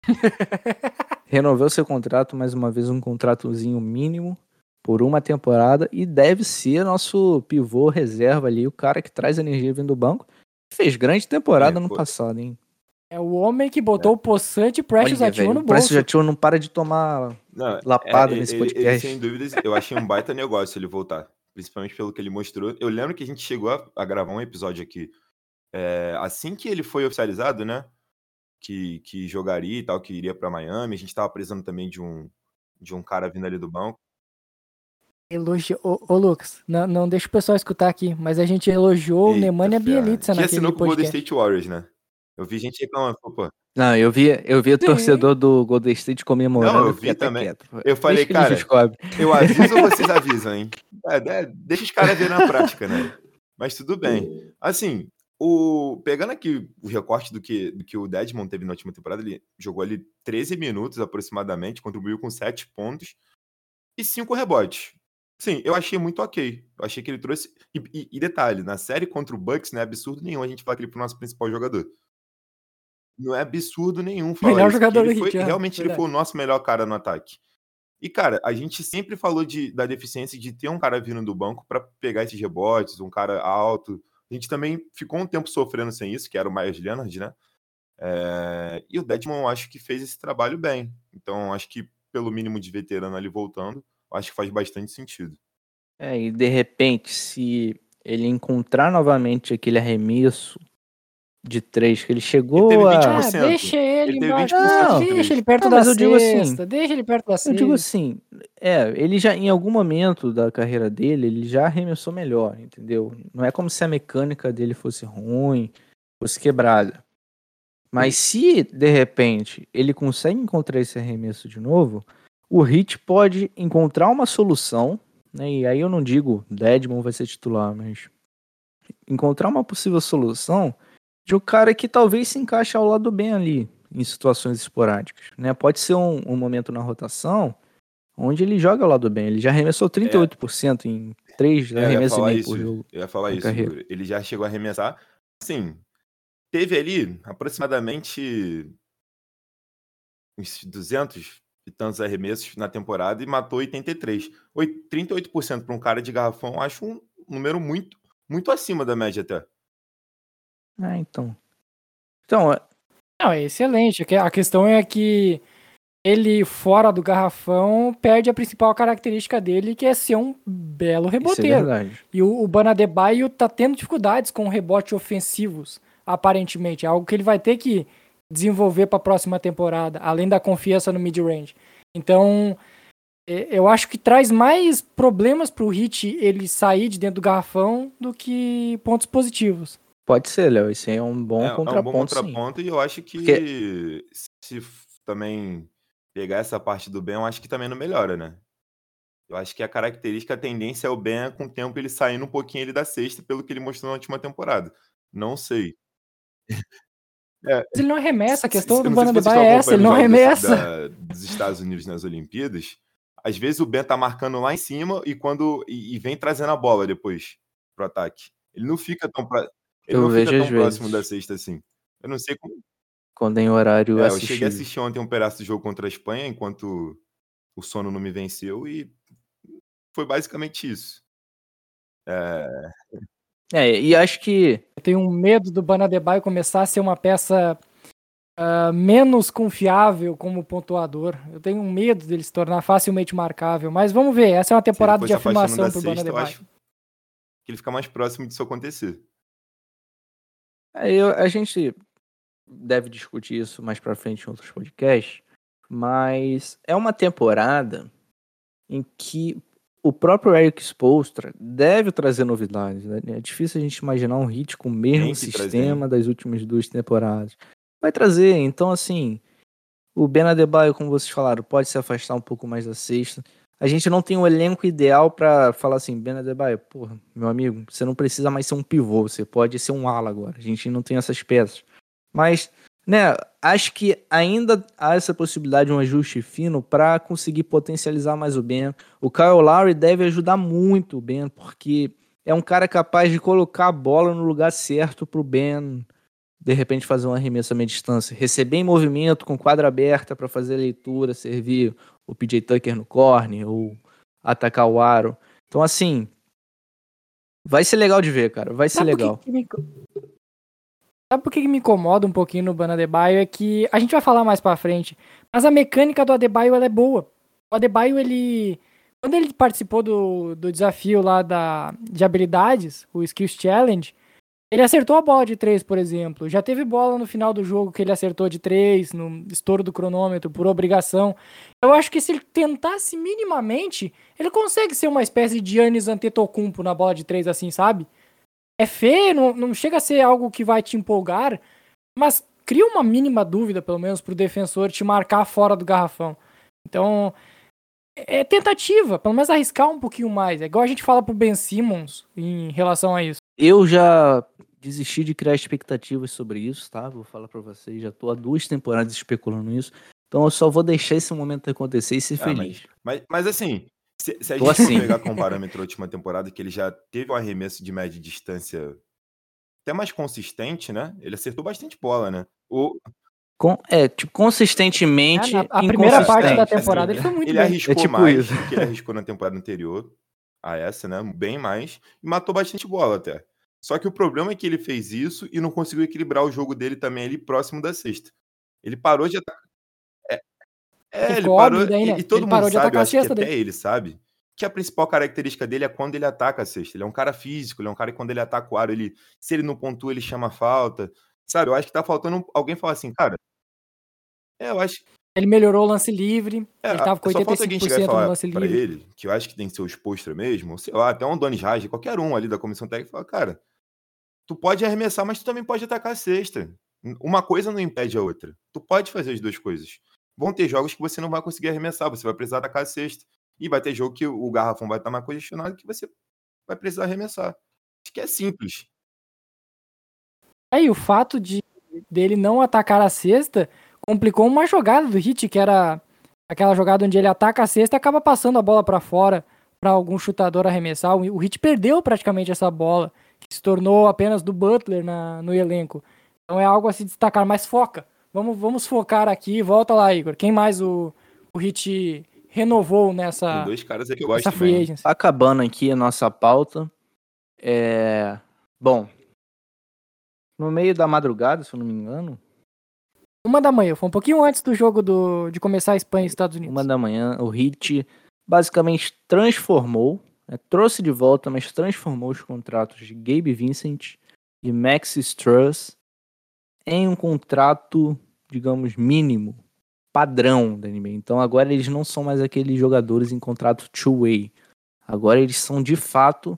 Renovou seu contrato, mais uma vez um contratozinho mínimo por uma temporada e deve ser nosso pivô reserva ali, o cara que traz energia vindo do banco. Fez grande temporada É, no pô. passado, hein? É o homem que botou o poçante Precious Atua no o Precious bolso. Atua não para de tomar Não, Lapada é, nesse ele- podcast. Ele, sem dúvidas, eu achei um baita negócio ele voltar. Principalmente pelo que ele mostrou. Eu lembro que a gente chegou a, a gravar um episódio aqui. é, assim que ele foi oficializado, né? Que, que jogaria e tal, que iria pra Miami. A gente tava precisando também de um, de um cara vindo ali do banco. Elogio... Ô, ô, Lucas, não, não deixa o pessoal escutar aqui, mas a gente elogiou o Eita Nemanja ferro. Bielitsa Que naquele assinou com o Golden podcast. State Warriors, né? Eu vi gente reclamando, pô. Não, eu vi, eu vi o torcedor do Golden State comemorando. Não, eu vi também. quieto. Eu falei, cara, descobrem. Eu aviso ou vocês avisam, hein? É, deixa os caras ver na prática, né? Mas tudo bem. Assim, o, pegando aqui o recorte do que, do que o Dedmon teve na última temporada, ele jogou ali 13 minutos aproximadamente, contribuiu com 7 pontos e 5 rebotes. Sim, eu achei muito ok. Eu achei que ele trouxe. E, e- e detalhe, na série contra o Bucks não é absurdo nenhum a gente falar que ele foi o nosso principal jogador. Não é absurdo nenhum falar Melhor isso, jogador ele Heat, foi, é, Realmente ele verdade. foi o nosso melhor cara no ataque. E, cara, a gente sempre falou de, da deficiência de ter um cara vindo do banco para pegar esses rebotes, um cara alto. A gente também ficou um tempo sofrendo sem isso, que era o Myers Leonard, né? É, E o Dedmon, eu acho que fez esse trabalho bem. Então, acho que pelo mínimo de veterano ali voltando, eu acho que faz bastante sentido. É, e de repente, se ele encontrar novamente aquele arremesso de três que ele chegou teve a. 20%. Ah, deixa ele, Ele teve embaixo. 20% Não, de deixa ele perto Não, da mas eu digo assim, cesta, deixa ele perto da Eu cesta. digo assim, é, ele já em algum momento da carreira dele, ele já arremessou melhor, entendeu? Não é como se a mecânica dele fosse ruim, fosse quebrada. Mas se de repente ele consegue encontrar esse arremesso de novo, o Hit pode encontrar uma solução, né? E aí eu não digo Dedmon vai ser titular, mas encontrar uma possível solução de um cara que talvez se encaixe ao lado bem ali em situações esporádicas, né? Pode ser um, um momento na rotação onde ele joga ao lado bem. Ele já arremessou 38% em 3 É, arremessos e meio isso. por jogo. Eu ia falar isso, carreira. Ele já chegou a arremessar. Assim, teve ali aproximadamente uns 200 e tantos arremessos na temporada e matou 83. Oi- 38% para um cara de garrafão, acho um número muito, muito acima da média até. Ah, então. Então, é- Não, é excelente. A questão é que ele, fora do garrafão, perde a principal característica dele, que é ser um belo é reboteiro. verdade. E o, o Banadebaio tá tendo dificuldades com rebotes ofensivos, aparentemente. É algo que ele vai ter que desenvolver para a próxima temporada, além da confiança no mid-range. Então, é, eu acho que traz mais problemas pro Hit ele sair de dentro do garrafão do que pontos positivos. Pode ser, Léo. Esse aí é um bom é, é um contraponto, bom sim. contraponto e eu acho que Porque- se também pegar essa parte do bem, eu acho que também não melhora, né? Eu acho que a característica, a tendência é o Ben, com o tempo, ele saindo um pouquinho ele da cesta, pelo que ele mostrou na última temporada. Não sei. É, Ele não arremessa, a questão se- do Bana de vocês Baia é essa, ele não arremessa. da- dos Estados Unidos nas Olimpíadas. Às vezes o Ben tá marcando lá em cima e quando e, e vem trazendo a bola depois pro ataque. Ele não fica tão pra- ele Eu não fica vejo tão às próximo da vezes. cesta assim. Eu não sei como. Quando em horário É, eu cheguei a assistir ontem um pedaço do jogo contra a Espanha enquanto o sono não me venceu e foi basicamente isso. É, É, e acho que Eu tenho um medo do Bana de Baio começar a ser uma peça ah, menos confiável como pontuador. Eu tenho um medo dele se tornar facilmente marcável. Mas vamos ver, essa é uma temporada de afirmação da pro Bana cesta, de eu acho que ele fica mais próximo disso acontecer. É, eu- a gente deve discutir isso mais pra frente em outros podcasts, mas é uma temporada em que o próprio Eric Spoelstra deve trazer novidades. né? É difícil a gente imaginar um hit com o mesmo sistema das últimas duas temporadas. Vai trazer, então assim, o Ben Adebayo, como vocês falaram, pode se afastar um pouco mais da sexta. A gente não tem o elenco ideal pra falar assim, Ben Adebayo, porra, meu amigo, você não precisa mais ser um pivô, você pode ser um ala agora. A gente não tem essas peças. Mas, né, acho que ainda há essa possibilidade de um ajuste fino pra conseguir potencializar mais o Ben. O Kyle Lowry deve ajudar muito o Ben, porque é um cara capaz de colocar a bola no lugar certo pro Ben de repente fazer um arremesso a meia distância, receber em movimento com quadra aberta para fazer a leitura, servir o PJ Tucker no corner ou atacar o aro. Então assim, vai ser legal de ver, cara, vai ser Sabe legal. que me Sabe por que que me incomoda um pouquinho no Bana Adebayo? É que a gente vai falar mais pra frente, mas a mecânica do Adebayo ela é boa. O Adebayo, ele. Quando ele participou do, do desafio lá da, de habilidades, o Skills Challenge, ele acertou a bola de três, por exemplo. Já teve bola no final do jogo que ele acertou de três, no estouro do cronômetro, por obrigação. Eu acho que se ele tentasse minimamente, ele consegue ser uma espécie de Giannis Antetokounmpo na bola de três, assim, sabe? É feio, não, não chega a ser algo que vai te empolgar, mas cria uma mínima dúvida, pelo menos, pro defensor te marcar fora do garrafão. Então, é é tentativa, pelo menos arriscar um pouquinho mais. É igual a gente fala pro Ben Simmons em relação a isso. Eu já desisti de criar expectativas sobre isso, tá? Vou falar pra vocês, já tô há duas temporadas especulando isso. Então eu só vou deixar esse momento acontecer e ser Ah, feliz. Mas, mas assim, se, se a Tô gente assim. pegar como parâmetro a última temporada, que ele já teve um arremesso de média distância até mais consistente, né? Ele acertou bastante bola, né? O, Com- é, tipo, consistentemente. É, a- a primeira parte da temporada ele foi muito ele bem. arriscou É tipo mais isso. do que ele arriscou na temporada anterior a essa, né? Bem mais. E matou bastante bola até. Só que o problema é que ele fez isso e não conseguiu equilibrar o jogo dele também ali próximo da sexta. Ele parou de atacar. É, é, ele parou. daí, e, né? e todo Ele mundo parou de sabe, eu acho que até dele. ele sabe, que a principal característica dele é quando ele ataca a cesta. Ele é um cara físico, ele é um cara que quando ele ataca o aro, ele, se ele não pontua, ele chama falta. Sabe, eu acho que tá faltando alguém falar assim, cara. É, eu acho Ele melhorou o lance livre, é, ele tava com só falta alguém chegar e 85% no lance pra livre. ele, que eu acho que tem que ser o expostra mesmo, ou sei lá, até um Doni Raj, qualquer um ali da comissão técnica, fala, cara, tu pode arremessar, mas tu também pode atacar a cesta. Uma coisa não impede a outra. Tu pode fazer as duas coisas. Vão ter jogos que você não vai conseguir arremessar, você vai precisar atacar a cesta. E vai ter jogo que o garrafão vai estar mais congestionado que você vai precisar arremessar. Acho que é simples. Aí É, o fato de dele não atacar a cesta complicou uma jogada do Hit, que era aquela jogada onde ele ataca a cesta e acaba passando a bola pra fora pra algum chutador arremessar. O Hit perdeu praticamente essa bola, que se tornou apenas do Butler na, no elenco. Então é algo a se destacar, mas foca. Vamos, vamos focar aqui. Volta lá, Igor. Quem mais o, o Hit renovou nessa, Tem dois caras aí que eu gosto free? Acabando aqui a nossa pauta. É... Bom, no meio da madrugada, se eu não me engano, Uma da manhã, foi um pouquinho antes do jogo do, de começar a Espanha e Estados Unidos. uma da manhã, o Heat basicamente transformou, né, trouxe de volta, mas transformou os contratos de Gabe Vincent e Max Struss em um contrato, digamos, mínimo, padrão da NBA. Então agora eles não são mais aqueles jogadores em contrato two-way. Agora eles são de fato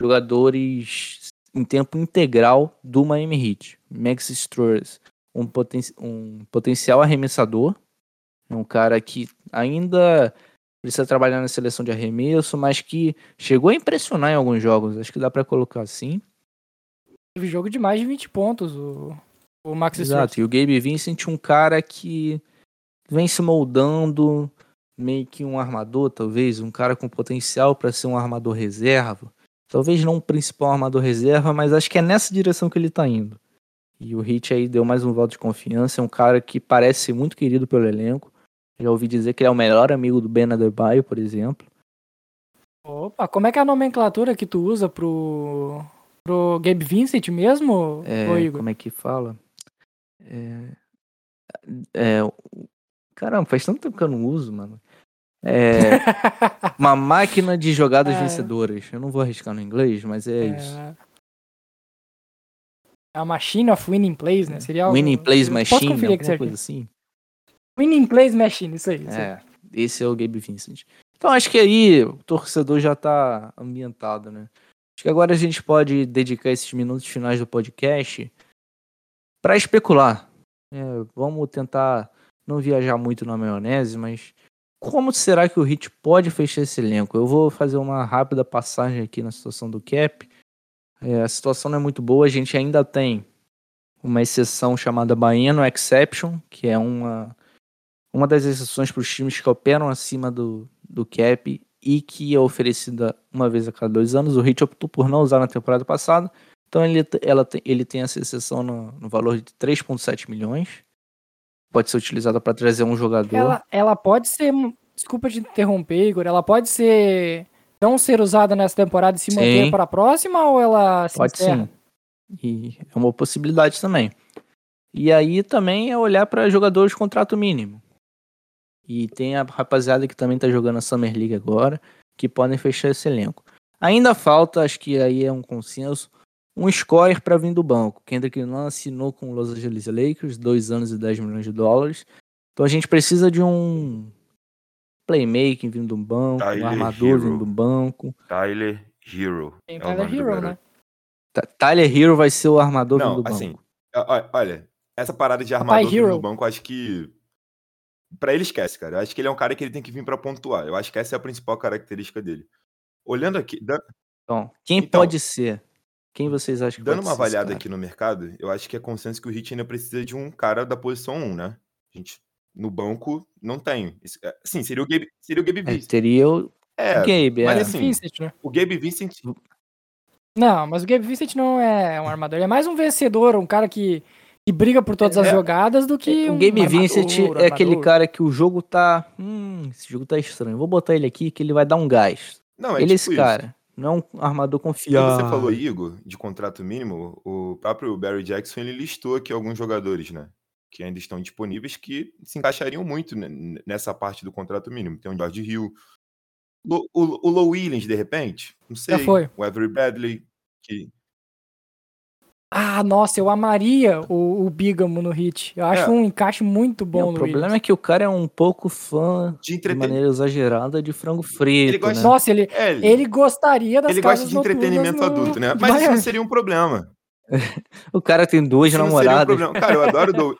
jogadores em tempo integral do Miami Heat. Max Struss, um, poten um potencial arremessador, é um cara que ainda precisa trabalhar na seleção de arremesso, mas que chegou a impressionar em alguns jogos. Acho que dá pra colocar assim. Teve jogo de mais de 20 pontos, o, o Max. Exato. E o Gabe Vincent, um cara que vem se moldando, meio que um armador, talvez, um cara com potencial para ser um armador reserva. Talvez não um principal armador reserva, mas acho que é nessa direção que ele tá indo. E o Hit aí deu mais um voto de confiança, é um cara que parece ser muito querido pelo elenco. Já ouvi dizer que ele é o melhor amigo do Ben Adebayo, por exemplo. Opa, como é que é a nomenclatura que tu usa pro, pro Gabe Vincent mesmo, É, como é que fala? É, é, caramba, faz tanto tempo que eu não uso, mano. É uma máquina de jogadas É. vencedoras. Eu não vou arriscar no inglês, mas é, isso. É a Machine of Winning Plays, né? Seria algo- Winning Plays eu Posso Machine, aqui alguma coisa assim. Winning Plays Machine, isso aí. Isso aí. É, esse é o Gabe Vincent. Então acho que aí o torcedor já tá ambientado, né? Acho que agora a gente pode dedicar esses minutos finais do podcast para especular. É, vamos tentar não viajar muito na maionese, mas como será que o Hit pode fechar esse elenco? Eu vou fazer uma rápida passagem aqui na situação do Cap. É, a situação não é muito boa, a gente ainda tem uma exceção chamada Baeno Exception, que é uma uma das exceções para os times que operam acima do, do cap e que é oferecida uma vez a cada dois anos. O Heat optou por não usar na temporada passada, então ele, ela tem- ele tem essa exceção no, no valor de 3,7 milhões. Pode ser utilizada para trazer um jogador. Ela, ela pode ser. Desculpa te interromper, Igor. Ela pode ser. Não ser usada nessa temporada e se manter Sim. para a próxima ou ela se Pode encerra? sim. E é uma possibilidade também. E aí também é olhar para jogadores de contrato mínimo. E tem a rapaziada que também tá jogando a Summer League agora, que podem fechar esse elenco. Ainda falta, acho que aí é um consenso, um score para vir do banco. Kendrick Nunn assinou com o Los Angeles Lakers, dois anos e 10 milhões de dólares. Então a gente precisa de um playmaking vindo do banco, um Tyler armador Hero. vindo do banco. Tyler Hero. Tem é Tyler do Hero, né? Tyler Hero vai ser o armador vindo Não, do banco. assim, ó- olha, essa parada de Papai armador vindo Hero. do banco, acho que. Pra ele esquece, cara. Eu acho que ele é um cara que ele tem que vir pra pontuar. Eu acho que essa é a principal característica dele. Olhando aqui, dan- Então, quem Então, pode ser? Quem vocês acham que dando pode uma avaliada cara? aqui no mercado, eu acho que é consenso que o Hit ainda precisa de um cara da posição 1, né? A gente, no banco, não tem. É, Sim, seria o Gabe, seria o Gabe É, Vincent. teria o É, Gabe, mas é. assim, Vincent, né? o Gabe Vincent Não, mas o Gabe Vincent não é um armador. Ele é mais um vencedor, um cara que, que briga por todas as É. jogadas do que o um armador, Vincent é aquele cara que o jogo tá. Hum, esse jogo tá estranho. Vou botar ele aqui que ele vai dar um gás. Não, é ele é tipo esse isso. cara. Não é um armador E confiável. você falou, Igor, de contrato mínimo, o próprio Barry Jackson ele listou aqui alguns jogadores, né? Que ainda estão disponíveis que se encaixariam muito ne- nessa parte do contrato mínimo. Tem o George Hill, Lo- o, o Low Williams, de repente, não sei. foi. O Avery Bradley, que Ah, nossa, eu amaria o, o Bigamo no hit. Eu acho É. um encaixe muito bom o no problema Williams. é que o cara é um pouco fã de de entretenimento. maneira exagerada de frango frito. gosta- né? Nossa, ele, É, ele, ele gostaria das ele gosta casas de entretenimento no- adulto, né? de Mas isso não seria um problema. O cara tem duas Isso não seria um namoradas. problema. Cara, eu adoro o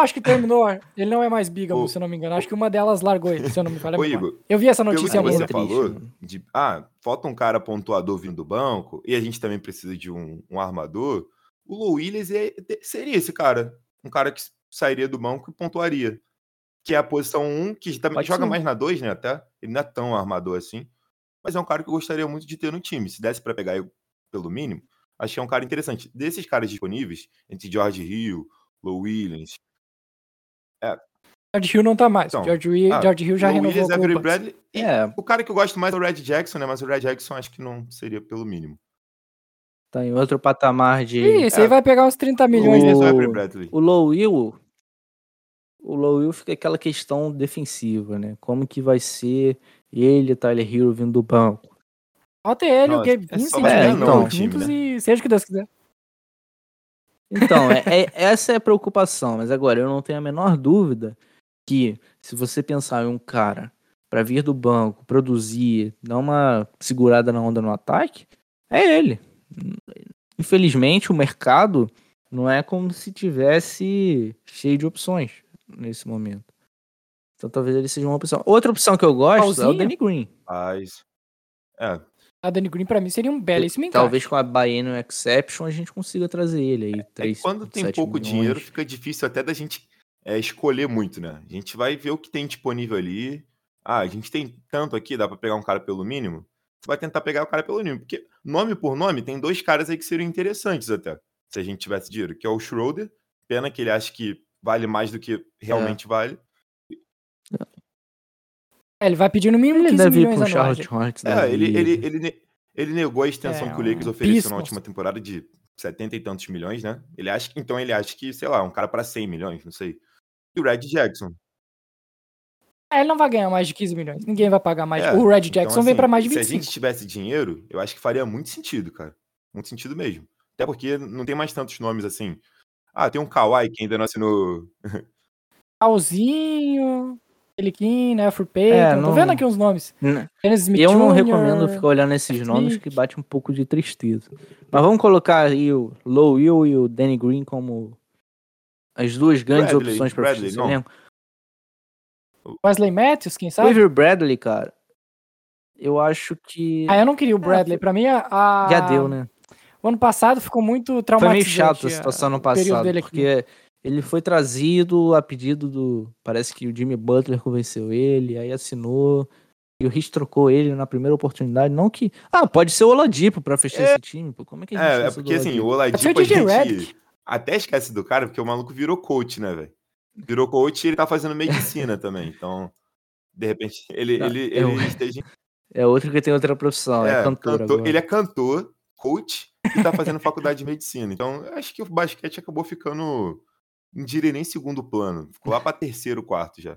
acho que terminou. Ele não é mais Bigamo, Ô. se eu não me engano. Acho que uma delas largou ele, se eu não me Ô, memória. Igor, Eu vi essa notícia há você muito. triste, falou, de, ah, falta um cara pontuador vindo do banco, e a gente também precisa de um, um armador, o Low Williams é- seria esse cara. Um cara que sairia do banco e pontuaria. Que é a posição 1, que também Pode joga ser. mais na 2, né, até. Ele não é tão armador assim. Mas é um cara que eu gostaria muito de ter no time. Se desse pra pegar ele pelo mínimo, acho que é um cara interessante. Desses caras disponíveis, entre George Hill, Low Williams, George Hill não tá mais. Então, George, Wi- ah, George Hill já Low renovou Williams, com o Avery. Bradley. E É, o cara que eu gosto mais é o Red Jackson, né? Mas o Red Jackson acho que não seria pelo mínimo. tá em outro patamar de. Ih, esse aí É. vai pegar uns 30 milhões. Ou O- Avery Bradley? O Low Will. O Low Will fica aquela questão defensiva, né? Como que vai ser ele, Tyler Hero vindo do banco? Bota ele, o Nossa, Gabe é só Vincent, né? não no time, juntos né? e seja o que Deus quiser. Então, é, é- essa é a preocupação. Mas agora, eu não tenho a menor dúvida que, se você pensar em um cara para vir do banco, produzir, dar uma segurada na onda no ataque, é ele. Infelizmente, o mercado não é como se tivesse cheio de opções nesse momento. Então talvez ele seja uma opção. Outra opção que eu gosto é o Pauzinho? Danny Green. Mas. É, A Danny Green pra mim seria um belíssimo encaixe. Talvez com a Biennial Exception a gente consiga trazer ele aí. é 3, quando tem 7 pouco milhões. dinheiro, fica difícil até da gente é, escolher muito, né? A gente vai ver o que tem disponível ali. Ah, a gente tem tanto aqui, dá pra pegar um cara pelo mínimo. Você vai tentar pegar o cara pelo mínimo. Porque nome por nome, tem dois caras aí que seriam interessantes até. Se a gente tivesse dinheiro, que é o Schroeder. Pena que ele acha que vale mais do que realmente vale. É, ele vai pedir no mínimo Ele 15 deve ir milhões um anuais. Charlotte Hornets. É, da ele, ele, ele, ele negou a extensão É, que o Lakers um ofereceu Pistons. na última temporada de 70 e tantos milhões, né? Ele acha que, então ele acha que, sei lá, um cara para 100 milhões, não sei. E o Red Jackson. É, ele não vai ganhar mais de 15 milhões. Ninguém vai pagar mais. É, o Red então, Jackson vem pra assim, mais de Se a 25. gente tivesse dinheiro, eu acho que faria muito sentido, cara. Muito sentido mesmo. Até porque não tem mais tantos nomes assim. Ah, tem um Kawhi que ainda não assinou. Calzinho, Peliquin, né? For Payton. É, Tô não- vendo aqui uns nomes. N- Dennis Smith Eu não Jr., recomendo ficar olhando esses Smith. nomes que bate um pouco de tristeza. Mas vamos colocar aí o Low Will e o Danny Green como as duas grandes Bradley, opções para Bradley, esse não. elenco. Wesley Matthews, quem O sabe? Avery Bradley, cara, eu acho que Ah, eu não queria o Bradley. Pra mim, a, já deu, né? O ano passado ficou muito Foi traumatizante. meio chato a situação no o período passado, dele aqui. porque ele foi trazido a pedido do. Parece que o Jimmy Butler convenceu ele, aí assinou. E o Heat trocou ele na primeira oportunidade. Não que. Ah, pode ser o Oladipo pra fechar esse time. Pô. Como é que a gente É, é porque assim, o Oladipo? A gente Redick. até esquece do cara, porque o maluco virou coach, né, velho? Virou coach e ele tá fazendo medicina também. Então, de repente, ele, Não, ele, eu- ele esteja É outro que tem outra profissão, é, É, cantor, cantor- agora. ele é cantor, coach e tá fazendo faculdade de medicina. Então, eu acho que o basquete acabou ficando, não diria nem segundo plano. Ficou lá pra terceiro, quarto já.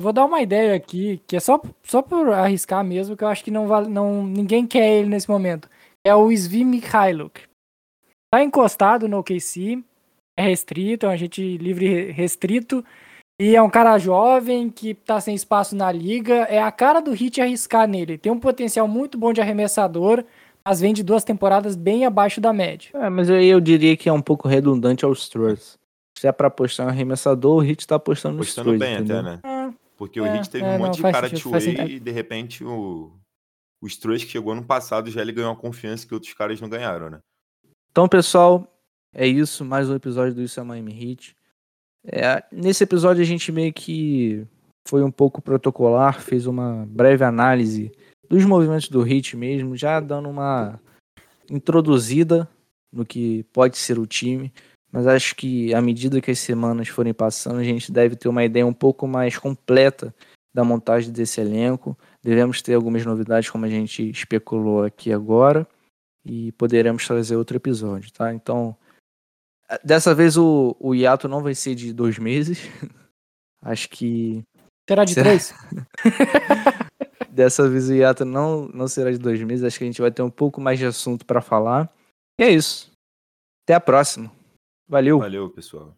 Vou dar uma ideia aqui, que é só, só por arriscar mesmo, que eu acho que não vale, não, ninguém quer ele nesse momento. É o Svi Mikhailuk. Tá encostado no OKC, é restrito, é um agente livre restrito, e é um cara jovem que tá sem espaço na liga. É a cara do Hit arriscar nele. Tem um potencial muito bom de arremessador, mas vem de duas temporadas bem abaixo da média. É, mas aí eu diria que é um pouco redundante aos Troyes. Se é pra apostar em arremessador, o Hit tá apostando nos Postando Troyes, bem entendeu? até, né? Ah, Porque o É, Heat teve é, um não, monte de faz cara sentido, two-way sentido. e, de repente, o, os Troyes que chegou ano passado já ele ganhou uma confiança que outros caras não ganharam, né? Então, pessoal, é isso. Mais um episódio do Isso é Miami Heat. É, nesse episódio a gente meio que foi um pouco protocolar, fez uma breve análise dos movimentos do Heat mesmo, já dando uma introduzida no que pode ser o time. Mas acho que à medida que as semanas forem passando, a gente deve ter uma ideia um pouco mais completa da montagem desse elenco. Devemos ter algumas novidades, como a gente especulou aqui agora e poderemos trazer outro episódio, tá? Então, eh, dessa vez o, o hiato não vai ser de dois meses. Acho que será de Será? três? dessa vez o hiato não, não será de dois meses. Acho que a gente vai ter um pouco mais de assunto para falar. E é isso. Até a próxima. Valeu. Valeu, pessoal.